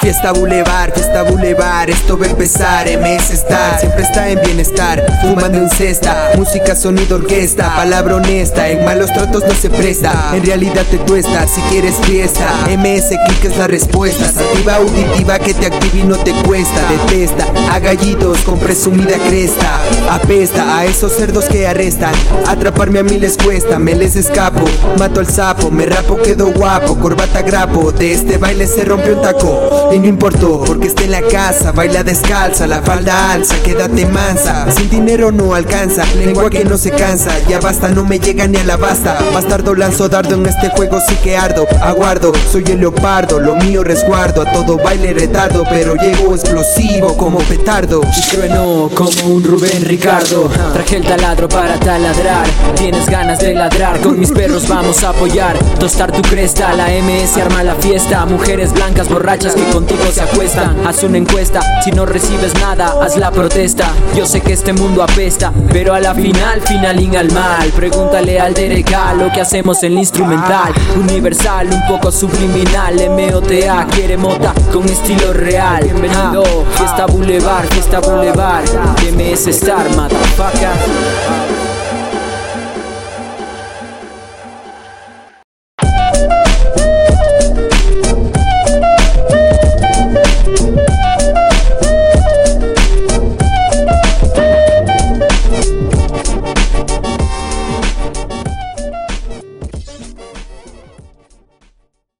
Fiesta Boulevard, Fiesta Boulevard, esto va a empezar MS Star, siempre está en bienestar Fumando en cesta, música, sonido, orquesta Palabra honesta, en malos tratos no se presta En realidad te tuesta, si quieres fiesta MS Click es la respuesta Sativa auditiva que te activa y no te cuesta Detesta a gallitos con presumida cresta Apesta a esos cerdos que arrestan Atraparme a mí les cuesta, me les escapo Mato al sapo, me rapo, quedo guapo Corbata grapo, de este baile se rompió un taco y no importó, porque esté en la casa, baila descalza, la falda alza, quédate mansa. Sin dinero no alcanza, lengua que no se cansa, ya basta, no me llega ni a la basta. Bastardo lanzo dardo en este juego, sí que ardo, aguardo, soy el leopardo, lo mío resguardo, a todo baile retardo, pero llego explosivo como petardo. Y trueno como un Rubén Ricardo, traje el taladro para taladrar, tienes ganas de ladrar, con mis perros vamos a apoyar, tostar tu cresta, la MS arma la fiesta, mujeres blancas borrachas que con contigo se acuestan. Haz una encuesta, si no recibes nada, haz la protesta. Yo sé que este mundo apesta, pero a la final, finalín al mal. Pregúntale al Dereka lo que hacemos en el instrumental. Universal, un poco subliminal. MOTA quiere mota con estilo real. Bienvenido, fiesta boulevard, fiesta boulevard. MS Star, motherfucker.